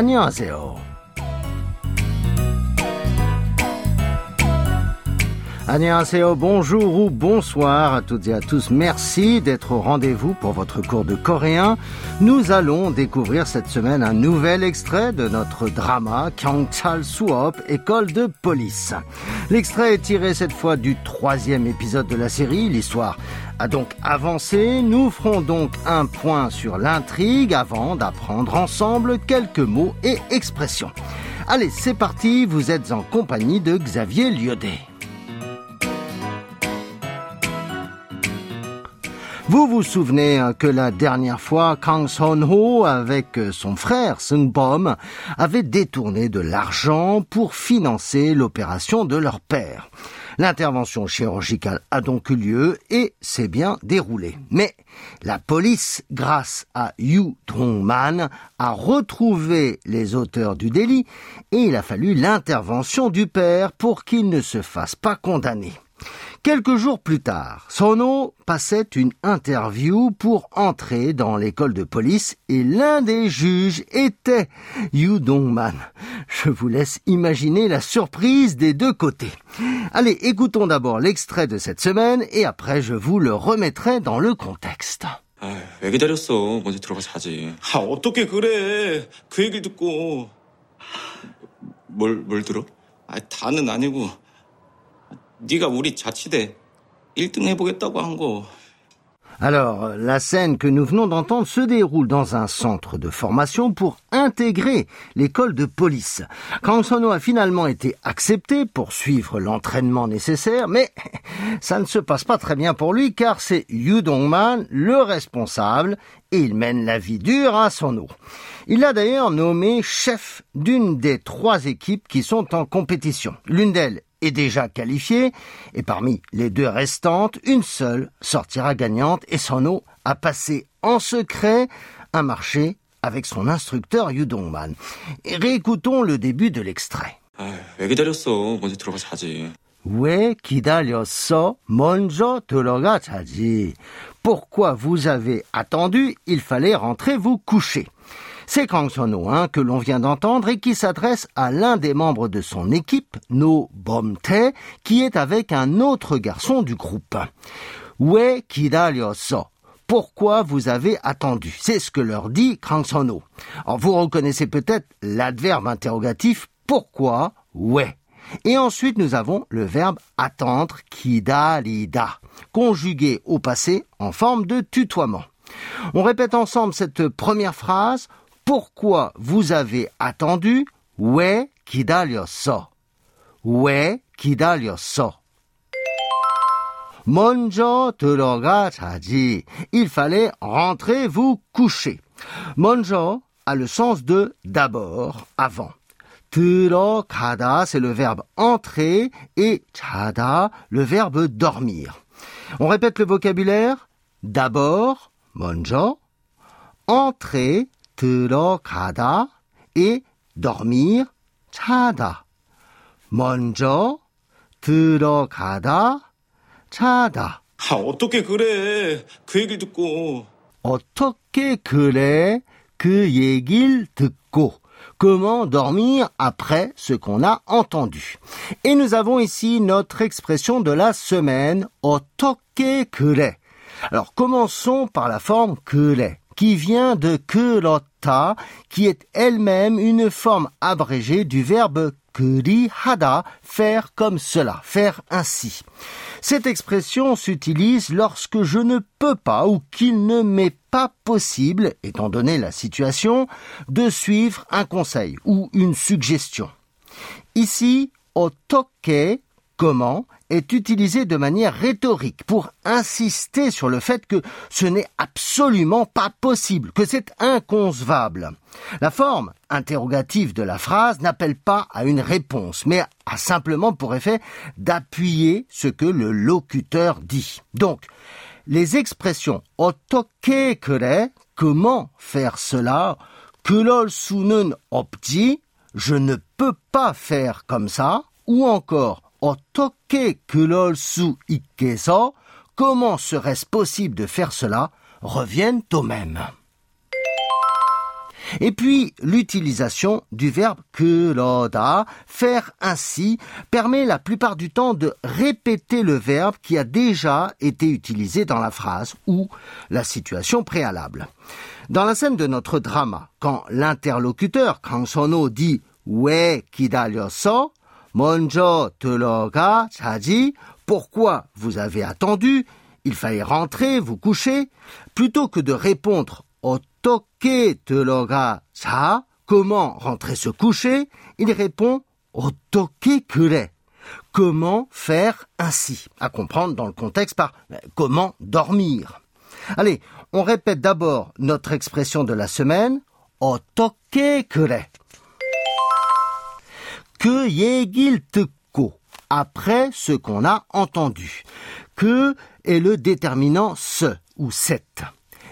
안녕하세요. Annyeonghaseyo, bonjour ou bonsoir à toutes et à tous. Merci d'être au rendez-vous pour votre cours de coréen. Nous allons découvrir cette semaine un nouvel extrait de notre drama Kyongchal Suop, école de police. L'extrait est tiré cette fois du troisième épisode de la série. L'histoire a donc avancé. Nous ferons donc un point sur l'intrigue avant d'apprendre ensemble quelques mots et expressions. Allez, c'est parti. Vous êtes en compagnie de Xavier Liodé. Vous vous souvenez hein, que la dernière fois, Kang Son-ho, avec euh, son frère Sung Bom, avait détourné de l'argent pour financer l'opération de leur père. L'intervention chirurgicale a donc eu lieu et s'est bien déroulée. Mais la police, grâce à Yu Dong-man, a retrouvé les auteurs du délit et il a fallu l'intervention du père pour qu'il ne se fasse pas condamner. Quelques jours plus tard, Sono passait une interview pour entrer dans l'école de police et l'un des juges était Yu Dong-man. Je vous laisse imaginer la surprise des deux côtés. Allez, écoutons d'abord l'extrait de cette semaine et après je vous le remettrai dans le contexte. 왜 기다렸어? 먼저 들어가서 하지. 아, 어떻게 그래? 그 얘기를 듣고. 뭘, 뭘 들어? 아, 다는 아니고. 네가 우리 자치대 1등 해보겠다고 한 거. Alors, la scène que nous venons d'entendre se déroule dans un centre de formation pour intégrer l'école de police. Kang Sono a finalement été accepté pour suivre l'entraînement nécessaire, mais ça ne se passe pas très bien pour lui car c'est Yu Dongman le responsable et il mène la vie dure à Sono. Il l'a d'ailleurs nommé chef d'une des trois équipes qui sont en compétition. L'une d'elles est déjà qualifiée, et parmi les deux restantes, une seule sortira gagnante, et Sono a passé en secret un marché avec son instructeur Yudongman. Et réécoutons le début de l'extrait. 아, 왜 기다렸어? 먼저 들어가서 하지. 왜 기다렸어? 먼저 들어가 자지. Pourquoi vous avez attendu? Il fallait rentrer vous coucher. C'est Kang Sono hein, que l'on vient d'entendre et qui s'adresse à l'un des membres de son équipe, No Bomte, qui est avec un autre garçon du groupe. 왜 기다렸어? Pourquoi vous avez attendu C'est ce que leur dit Kang Sono. Alors vous reconnaissez peut-être l'adverbe interrogatif pourquoi ouais. Et ensuite, nous avons le verbe attendre, kidalida, conjugué au passé en forme de tutoiement. On répète ensemble cette première phrase pourquoi vous avez attendu 왜 기다렸어? 왜 기다렸어? 먼저 들어가 자지. Il fallait rentrer vous coucher. 먼저 a le sens de d'abord, avant. 들어가다, c'est le verbe entrer et 자다, le verbe dormir. On répète le vocabulaire. D'abord, 먼저, entrer, 들어가다 et dormir 자다. 먼저 들어가다 자다. 아, 어떻게 그래? 그 얘기를 듣고. 어떻게 그래? 그 얘기를 듣고. Comment dormir après ce qu'on a entendu. Et nous avons ici notre expression de la semaine, 어떻게 그래. Alors commençons par la forme 그래 qui vient de kurota, qui est elle-même une forme abrégée du verbe kurihada, faire comme cela, faire ainsi. Cette expression s'utilise lorsque je ne peux pas ou qu'il ne m'est pas possible, étant donné la situation, de suivre un conseil ou une suggestion. Ici, otoke, comment, est utilisé de manière rhétorique pour insister sur le fait que ce n'est absolument pas possible, que c'est inconcevable. La forme interrogative de la phrase n'appelle pas à une réponse, mais a simplement pour effet d'appuyer ce que le locuteur dit. Donc, les expressions otoke kure, comment faire cela, kulol sunun opti, je ne peux pas faire comme ça, ou encore 어떻게 그럴 수 있겠어? Comment serait-ce possible de faire cela? reviennent au même. Et puis, l'utilisation du verbe 그러다, faire ainsi, permet la plupart du temps de répéter le verbe qui a déjà été utilisé dans la phrase ou la situation préalable. Dans la scène de notre drama, quand l'interlocuteur Kang Sono dit 왜 기다렸어? 먼저 들어가 자지. Pourquoi vous avez attendu? Il fallait rentrer, vous coucher. Plutôt que de répondre 어떻게 들어가 자? Comment rentrer se coucher? Il répond 어떻게 그래? Comment faire ainsi? À comprendre dans le contexte par comment dormir. Allez, on répète d'abord notre expression de la semaine. 어떻게 그래? que yegil ko, après ce qu'on a entendu. Que est le déterminant ce ou cette.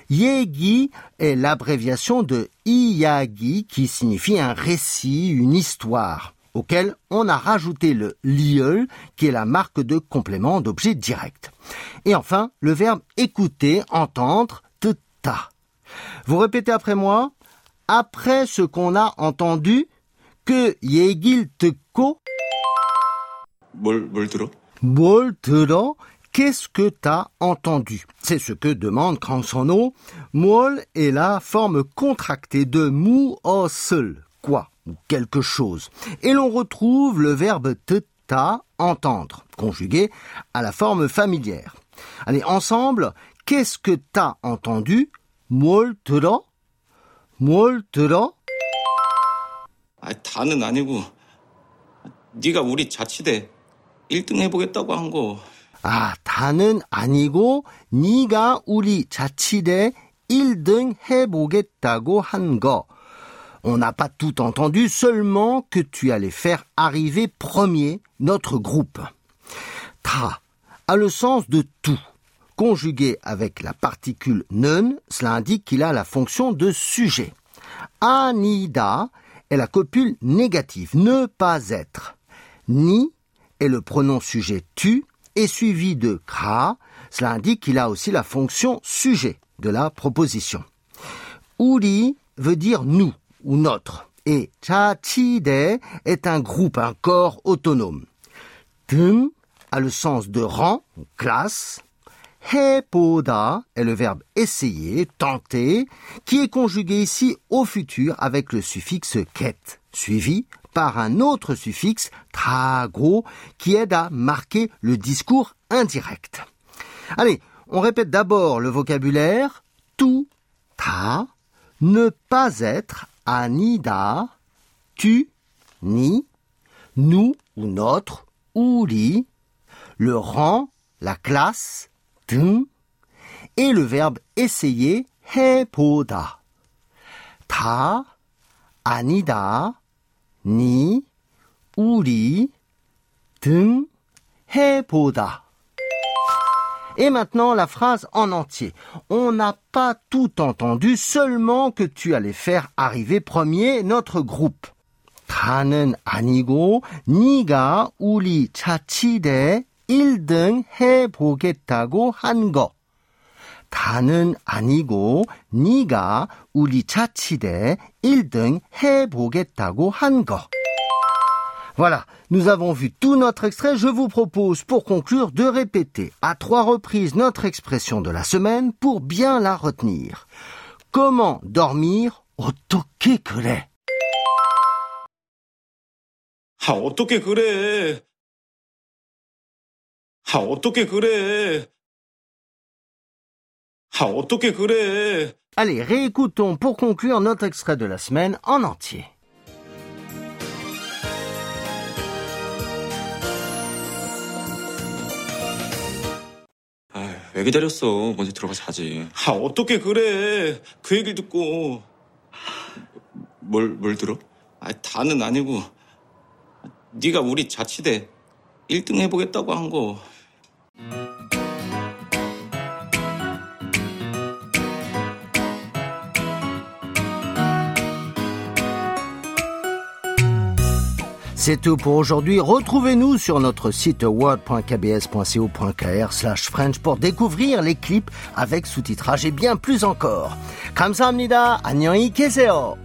Yegi est l'abréviation de Iyagi qui signifie un récit, une histoire, auquel on a rajouté le lieul qui est la marque de complément d'objet direct. Et enfin, le verbe écouter, entendre, te ta. Vous répétez après moi, après ce qu'on a entendu, que 얘기를 듣고 뭘, 뭘 들어? 뭘 들어? Qu'est-ce que t'as entendu C'est ce que demande Cransono. 뭘 est la forme contractée de 무엇을, quoi, ou quelque chose. Et l'on retrouve le verbe 듣다, entendre, conjugué à la forme familière. Allez, ensemble, qu'est-ce que t'as entendu 뭘 들어? 뭘 들어? 아, 다는 아니고 네가 우리 자치대 1등 해보겠다고 한 거. 아, 다는 아니고 네가 우리 자치대 1등 해보겠다고 한 거. On n'a pas tout entendu, seulement que tu allais faire arriver premier notre groupe. Ta a le sens de tout. Conjugué avec la particule nen, cela indique qu'il a la fonction de sujet. Anida est la copule négative, ne pas être. Ni est le pronom sujet tu et suivi de kra, cela indique qu'il a aussi la fonction sujet de la proposition. Uri veut dire nous ou notre et chachide est un groupe, un corps autonome. Tum a le sens de rang, classe. Hepoda est le verbe essayer, tenter, qui est conjugué ici au futur avec le suffixe ket, suivi par un autre suffixe trago qui aide à marquer le discours indirect. Allez, on répète d'abord le vocabulaire tout, ta, ne pas être, anida, tu, ni, nous ou notre, uri, le rang, la classe, 등, et le verbe essayer, 해보다. 다, 아니다, 니, 우리, 등, 해보다. Et maintenant la phrase en entier. On n'a pas tout entendu, seulement que tu allais faire arriver premier notre groupe. 다는 아니고 네가 우리 자치대 1등 해보겠다고 한 거. 다는 아니고 네가 우리 자치대 1등 해보겠다고 한 거. Voilà, nous avons vu tout notre extrait. Je vous propose pour conclure de répéter à trois reprises notre expression de la semaine pour bien la retenir. Comment dormir 어떻게 그래? 아, 어떻게 그래? 아, 어떻게 그래? 아, 어떻게 그래? Allez, réécoutons pour conclure notre extrait de la semaine en entier. 아, 왜 기다렸어? 먼저 들어가 자지. 아, 어떻게 그래? 그 얘기를 듣고 뭘, 뭘 들어? 아, 다는 아니고 네가 우리 자치대 1등 해보겠다고 한 거. C'est tout pour aujourd'hui. Retrouvez-nous sur notre site word.kbs.co.kr slash French pour découvrir les clips avec sous-titrage et bien plus encore. 감사합니다. 안녕히 계세요.